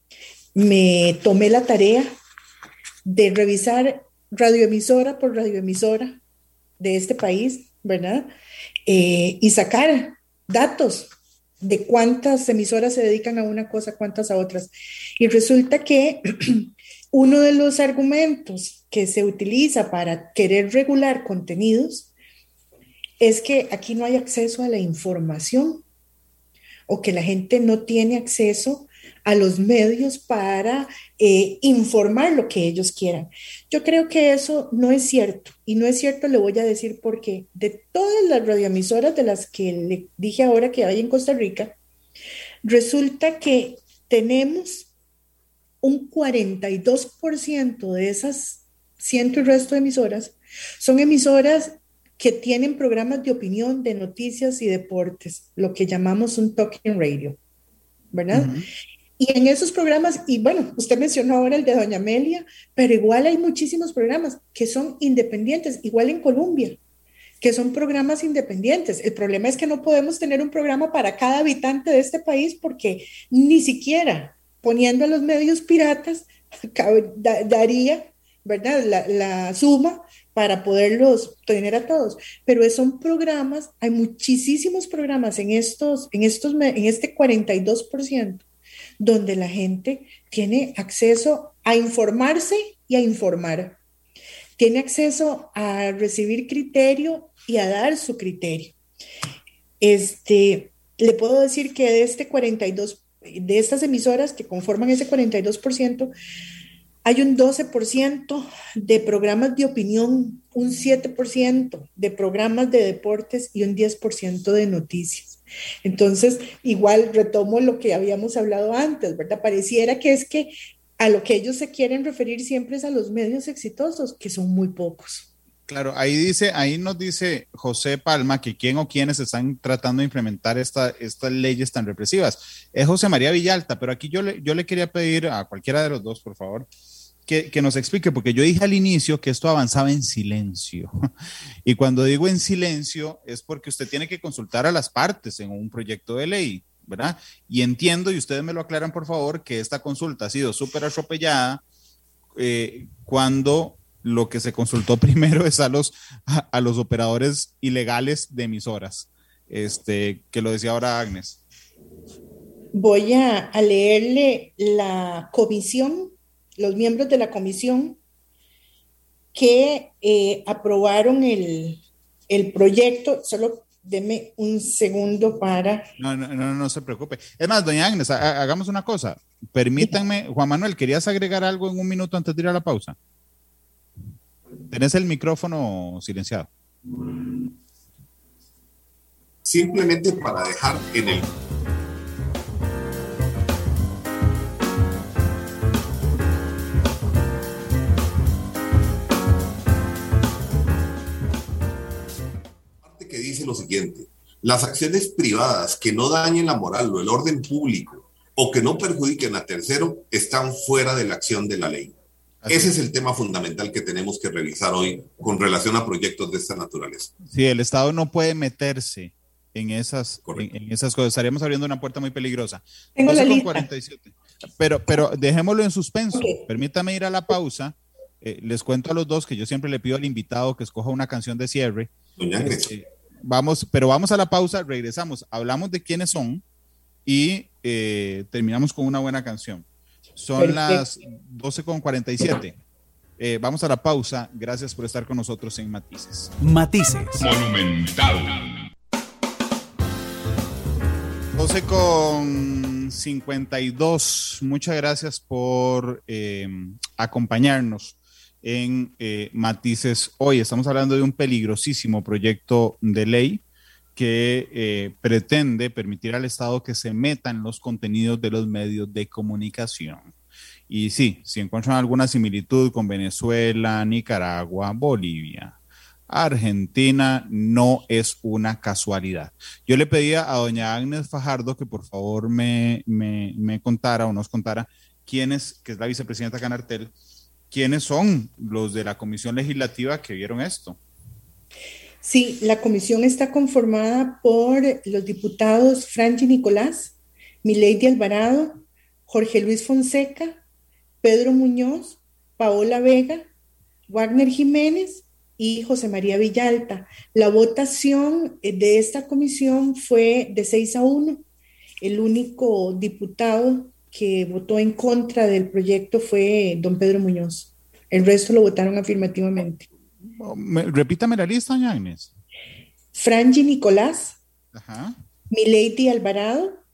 Me tomé la tarea de revisar radioemisora por radioemisora de este país, ¿verdad? Eh, y sacar datos de cuántas emisoras se dedican a una cosa, cuántas a otras. Y resulta que uno de los argumentos que se utiliza para querer regular contenidos es que aquí no hay acceso a la información o que la gente no tiene acceso a los medios para eh, informar lo que ellos quieran. Yo creo que eso no es cierto y no es cierto, le voy a decir porque de todas las radioemisoras de las que le dije ahora que hay en Costa Rica, resulta que tenemos un 42% de esas ciento y resto de emisoras son emisoras que tienen programas de opinión, de noticias y deportes, lo que llamamos un talking radio, ¿verdad? Y en esos programas, y bueno, usted mencionó ahora el de Doña Amelia, pero igual hay muchísimos programas que son independientes, igual en Colombia, que son programas independientes. El problema es que no podemos tener un programa para cada habitante de este país porque ni siquiera poniendo a los medios piratas, daría, ¿verdad? La, suma para poderlos tener a todos. Pero son programas, hay muchísimos programas en estos, en estos, en este 42%, donde la gente tiene acceso a informarse y a informar. Tiene acceso a recibir criterio y a dar su criterio. Este, le puedo decir que de este 42% de estas emisoras que conforman ese 42%, hay un 12% de programas de opinión, un 7% de programas de deportes y un 10% de noticias. Entonces, igual retomo lo que habíamos hablado antes, ¿verdad? Pareciera que es que a lo que ellos se quieren referir siempre es a los medios exitosos, que son muy pocos. Claro, ahí dice, ahí nos dice José Palma que quién o quiénes están tratando de implementar esta, estas leyes tan represivas. Es José María Villalta, pero aquí yo le, yo le quería pedir a cualquiera de los dos, por favor, que, que, nos explique, porque yo dije al inicio que esto avanzaba en silencio. Y cuando digo en silencio es porque usted tiene que consultar a las partes en un proyecto de ley, ¿verdad? Y entiendo, y ustedes me lo aclaran, por favor, que esta consulta ha sido súper atropellada eh, cuando lo que se consultó primero es a los, a, los operadores ilegales de emisoras, este, que lo decía ahora Agnes. Voy a, leerle la comisión, los miembros de la comisión que eh, aprobaron el, el proyecto, solo deme un segundo para... No, no, no, no se preocupe. Es más, doña Agnes, hagamos una cosa. Permítanme, Juan Manuel, ¿querías agregar algo en un minuto antes de ir a la pausa? Tenés el micrófono silenciado. Simplemente para dejar en el que dice lo siguiente, las acciones privadas que no dañen la moral o el orden público o que no perjudiquen a tercero están fuera de la acción de la ley. Ese es el tema fundamental que tenemos que revisar hoy con relación a proyectos de esta naturaleza. Sí, el Estado no puede meterse en esas, en, esas cosas. Estaríamos abriendo una puerta muy peligrosa. Tengo la Pero, pero dejémoslo en suspenso. Permítame ir a la pausa. Eh, les cuento a los dos que yo siempre le pido al invitado que escoja una canción de cierre. Este, vamos, pero vamos a la pausa, regresamos, hablamos de quiénes son y eh, terminamos con una buena canción. Son las 12.47. Eh, vamos a la pausa. Gracias por estar con nosotros en Matices. Matices. Monumental. 12 con 52. Muchas gracias por eh, acompañarnos en eh, Matices hoy. Estamos hablando de un peligrosísimo proyecto de ley que eh, pretende permitir al Estado que se meta en los contenidos de los medios de comunicación. Y sí, si encuentran alguna similitud con Venezuela, Nicaragua, Bolivia, Argentina, no es una casualidad. Yo le pedía a doña Agnes Fajardo que por favor me, me, contara o nos contara quién es, que es la vicepresidenta Canartel, quiénes son los de la comisión legislativa que vieron esto. Sí, la comisión está conformada por los diputados Franchi Nicolás, Milady Alvarado, Jorge Luis Fonseca, Pedro Muñoz, Paola Vega, Wagner Jiménez y José María Villalta. La votación eh, de esta comisión fue de 6 a 1. El único diputado que votó en contra del proyecto fue don Pedro Muñoz. El resto lo votaron afirmativamente repítame la lista, Agnes. Frangi Nicolás, Ajá. Milady Alvarado,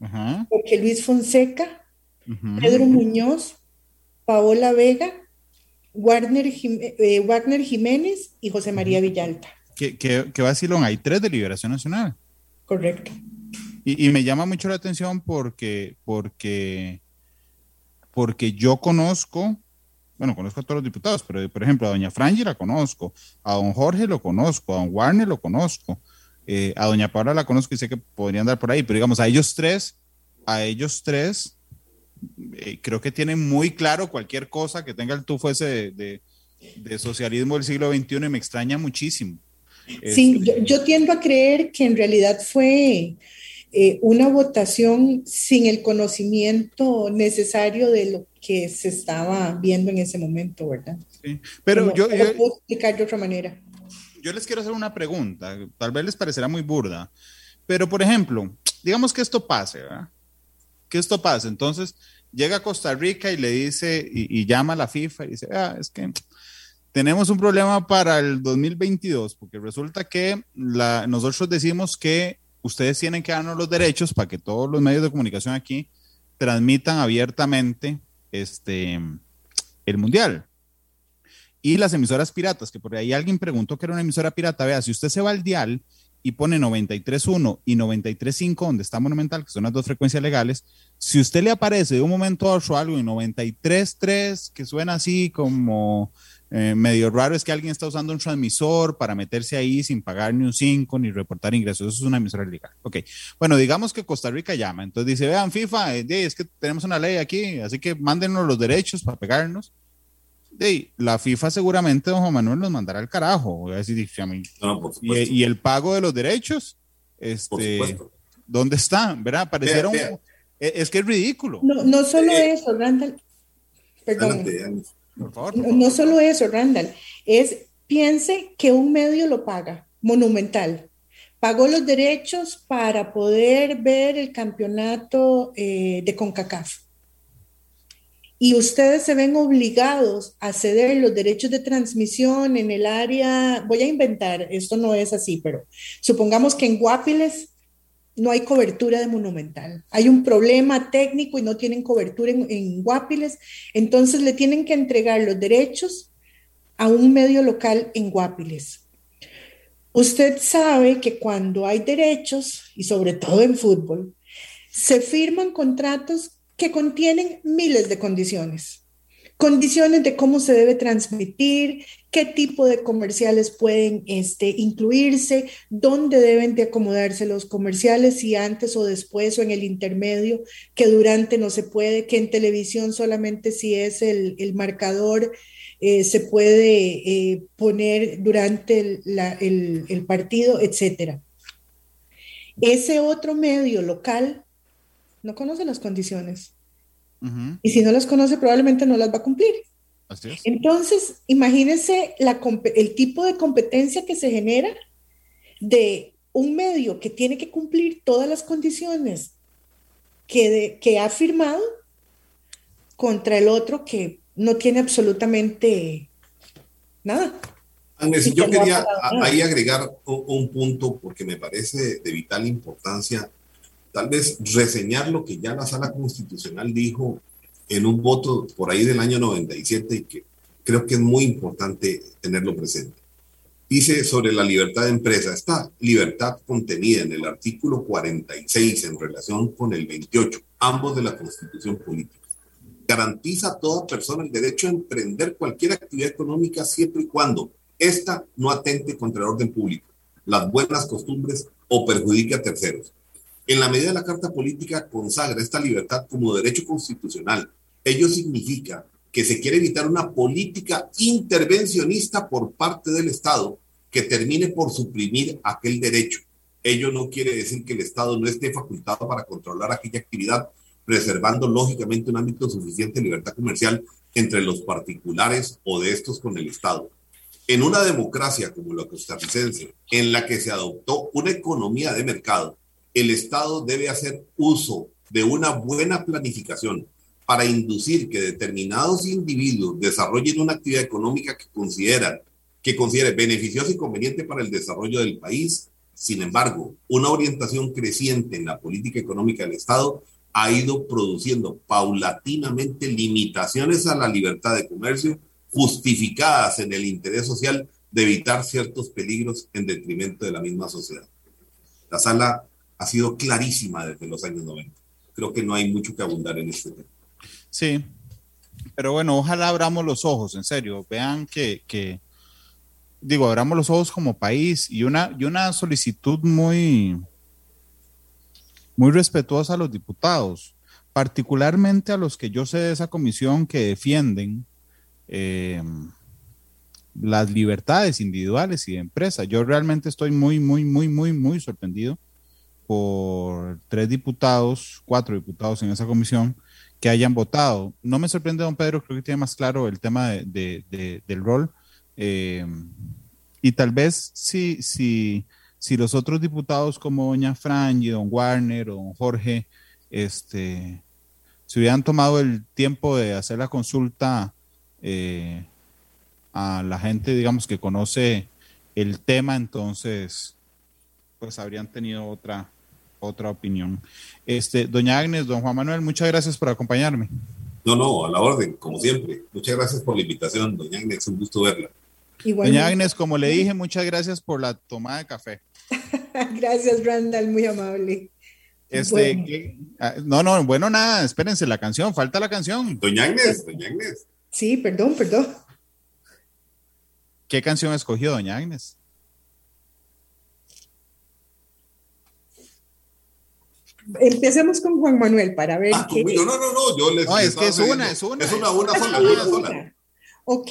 Ajá. Jorge Luis Fonseca, Pedro Muñoz, Paola Vega, Wagner, eh, Wagner Jiménez y José María Villalta. ¿Qué, qué, qué vacilón? Hay tres de Liberación Nacional. Correcto. Y, y, me llama mucho la atención porque, porque, porque yo conozco bueno, conozco a todos los diputados, pero por ejemplo a doña Frangi la conozco, a don Jorge lo conozco, a don Warner lo conozco, eh, a doña Paula la conozco y sé que podrían andar por ahí, pero digamos, a ellos tres, a ellos tres, eh, creo que tienen muy claro cualquier cosa que tenga el tufo ese de, socialismo del siglo XXI y me extraña muchísimo. Sí, este, yo tiendo a creer que en realidad fue eh, una votación sin el conocimiento necesario de lo que se estaba viendo en ese momento, ¿verdad? Sí, pero yo, yo, puedo explicar de otra manera. Yo les quiero hacer una pregunta, tal vez les parecerá muy burda, pero por ejemplo, digamos que esto pase, ¿verdad? Que esto pase, entonces llega a Costa Rica y le dice, y, llama a la FIFA y dice, ah, es que tenemos un problema para el 2022, porque resulta que la, nosotros decimos que ustedes tienen que darnos los derechos para que todos los medios de comunicación aquí transmitan abiertamente este, el mundial. Y las emisoras piratas, que por ahí alguien preguntó que era una emisora pirata, vea, si usted se va al dial y pone 93.1 y 93.5, donde está Monumental, que son las dos frecuencias legales, si usted le aparece de un momento a otro algo en 93.3, que suena así como eh, medio raro es que alguien está usando un transmisor para meterse ahí sin pagar ni un 5 ni reportar ingresos. Eso es una emisora legal. Ok. Bueno, digamos que Costa Rica llama. Entonces dice, vean, FIFA, eh, es que tenemos una ley aquí, así que mándenos los derechos para pegarnos. La FIFA seguramente, don Juan Manuel, nos mandará al carajo. y, el pago de los derechos, este, ¿dónde está? ¿Verdad? Parecieron. Es que es ridículo. No, no solo eh, eso, Randall. Perdón. No, solo eso, Randall, es piense que un medio lo paga, monumental. Pagó los derechos para poder ver el campeonato eh, de CONCACAF. y ustedes se ven obligados a ceder los derechos de transmisión en el área, voy a inventar, esto no es así, pero supongamos que en Guapiles no hay cobertura de monumental. Hay un problema técnico y no tienen cobertura en, Guapiles, entonces le tienen que entregar los derechos a un medio local en Guapiles. Usted sabe que cuando hay derechos, y sobre todo en fútbol, se firman contratos que contienen miles de condiciones. Condiciones de cómo se debe transmitir, qué tipo de comerciales pueden este, incluirse, dónde deben de acomodarse los comerciales, si antes o después o en el intermedio, que durante no se puede, que en televisión solamente si es el, marcador eh, se puede eh, poner durante el, el partido, etc. Ese otro medio local no conoce las condiciones. Y si no las conoce, probablemente no las va a cumplir. Entonces, imagínense el tipo de competencia que se genera de un medio que tiene que cumplir todas las condiciones que, que ha firmado contra el otro que no tiene absolutamente nada. Agnes, yo quería ahí agregar un, punto porque me parece de vital importancia. Tal vez reseñar lo que ya la sala constitucional dijo en un voto por ahí del año 97 y que creo que es muy importante tenerlo presente. Dice sobre la libertad de empresa, esta libertad contenida en el artículo 46 en relación con el 28, ambos de la constitución política. Garantiza a toda persona el derecho a emprender cualquier actividad económica siempre y cuando ésta no atente contra el orden público, las buenas costumbres o perjudique a terceros en la medida de la Carta Política consagra esta libertad como derecho constitucional. Ello significa que se quiere evitar una política intervencionista por parte del Estado que termine por suprimir aquel derecho. Ello no quiere decir que el Estado no esté facultado para controlar aquella actividad, preservando lógicamente un ámbito suficiente de libertad comercial entre los particulares o de estos con el Estado. En una democracia como la costarricense, en la que se adoptó una economía de mercado, el Estado debe hacer uso de una buena planificación para inducir que determinados individuos desarrollen una actividad económica que consideran que considere beneficiosa y conveniente para el desarrollo del país. Sin embargo, una orientación creciente en la política económica del Estado ha ido produciendo paulatinamente limitaciones a la libertad de comercio justificadas en el interés social de evitar ciertos peligros en detrimento de la misma sociedad. La sala ha sido clarísima desde los años 90. Creo que no hay mucho que abundar en este tema. Sí, pero bueno, ojalá abramos los ojos, en serio. Vean que, que digo, abramos los ojos como país y una, y una solicitud muy, muy respetuosa a los diputados, particularmente a los que yo sé de esa comisión que defienden eh, las libertades individuales y de empresa. Yo realmente estoy muy, muy, muy, muy, muy sorprendido por tres diputados, cuatro diputados en esa comisión que hayan votado. No me sorprende, don Pedro, creo que tiene más claro el tema de, del rol. Eh, y tal vez si, si, si los otros diputados como doña Frangi, don Warner o don Jorge, este, se hubieran tomado el tiempo de hacer la consulta eh, a la gente, digamos, que conoce el tema, entonces, pues habrían tenido otra, otra opinión. Este, doña Agnes, don Juan Manuel, muchas gracias por acompañarme. No, no, a la orden, como siempre. Muchas gracias por la invitación, doña Agnes, un gusto verla. Doña Agnes, como le dije, muchas gracias por la tomada de café. gracias, Randall, muy amable. Este, ah, no, no, bueno, nada, espérense la canción, falta la canción. Doña Agnes, doña Agnes. Sí, perdón, perdón. ¿Qué canción escogió doña Agnes? Empecemos con Juan Manuel para ver. Ah, qué... No, no, no, yo les. No, es que es una, es una. Es una, una sola, una sola. Ok.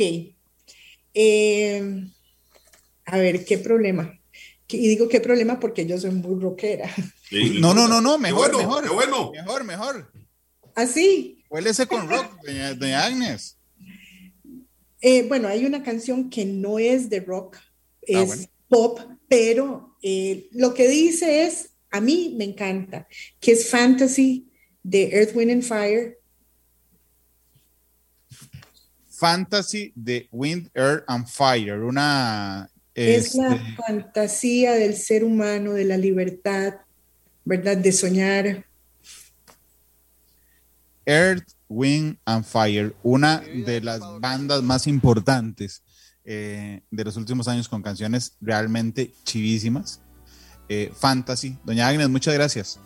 Eh, a ver, ¿qué problema? Y digo qué problema porque yo soy muy rockera. no, no, no, no, mejor, bueno, mejor. Qué bueno. Mejor, mejor. ¿Así? Huélese con rock, doña, Agnes. Eh, bueno, hay una canción que no es de rock, ah, es pop, pero eh, lo que dice es a mí me encanta, que es Fantasy de Earth, Wind and Fire. Fantasy de Wind, Air and Fire, una... Es la este, fantasía del ser humano, de la libertad, ¿verdad? De soñar. Earth, Wind and Fire, una de las bandas más importantes eh, de los últimos años con canciones realmente chivísimas. Eh, fantasy. Doña Agnes, muchas gracias.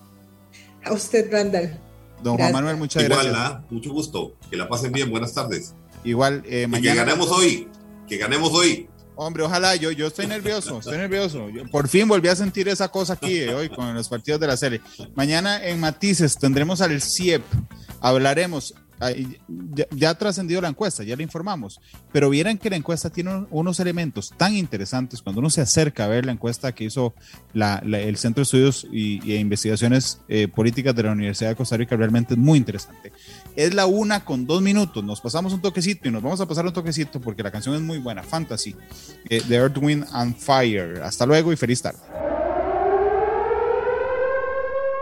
A usted, Randall. Don Juan Manuel, muchas gracias. ¿ah? mucho gusto. Que la pasen bien. Buenas tardes. Igual, eh, mañana. que ganemos hoy. Que ganemos hoy. Hombre, ojalá, yo, yo estoy nervioso, estoy nervioso. por fin volví a sentir esa cosa aquí eh, hoy con los partidos de la serie. Mañana en Matices tendremos al CIEP, hablaremos ya, ha trascendido la encuesta, ya le informamos, pero vieran que la encuesta tiene unos elementos tan interesantes cuando uno se acerca a ver la encuesta que hizo el Centro de Estudios y, e Investigaciones eh, Políticas de la Universidad de Costa Rica, realmente es muy interesante. Es la una con dos minutos, nos pasamos un toquecito y nos vamos a pasar un toquecito porque la canción es muy buena, Fantasy, eh, de Earth, Wind and Fire. Hasta luego y feliz tarde.